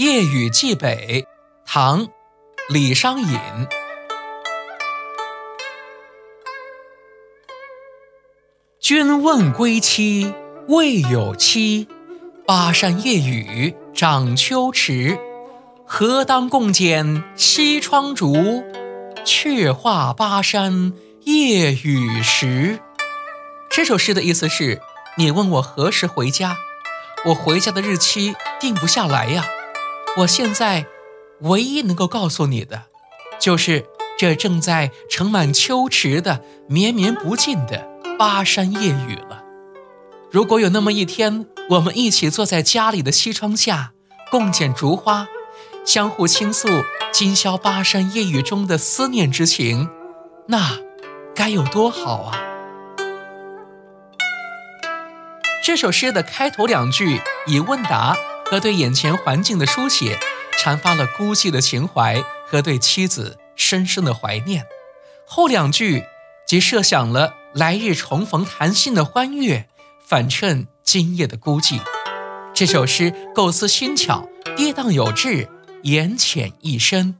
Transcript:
夜雨寄北，唐·李商隐。君问归期未有期，巴山夜雨涨秋池。何当共剪西窗烛，却话巴山夜雨时。这首诗的意思是：你问我何时回家，我回家的日期定不下来呀。我现在唯一能够告诉你的，就是这正在盛满秋池的绵绵不尽的巴山夜雨了。如果有那么一天，我们一起坐在家里的西窗下，共剪烛花，相互倾诉今宵巴山夜雨中的思念之情，那该有多好啊！这首诗的开头两句以问答。和对眼前环境的书写，阐发了孤寂的情怀和对妻子深深的怀念。后两句即设想了来日重逢谈心的欢悦，反衬今夜的孤寂。这首诗构思新巧，跌宕有致，言浅意深。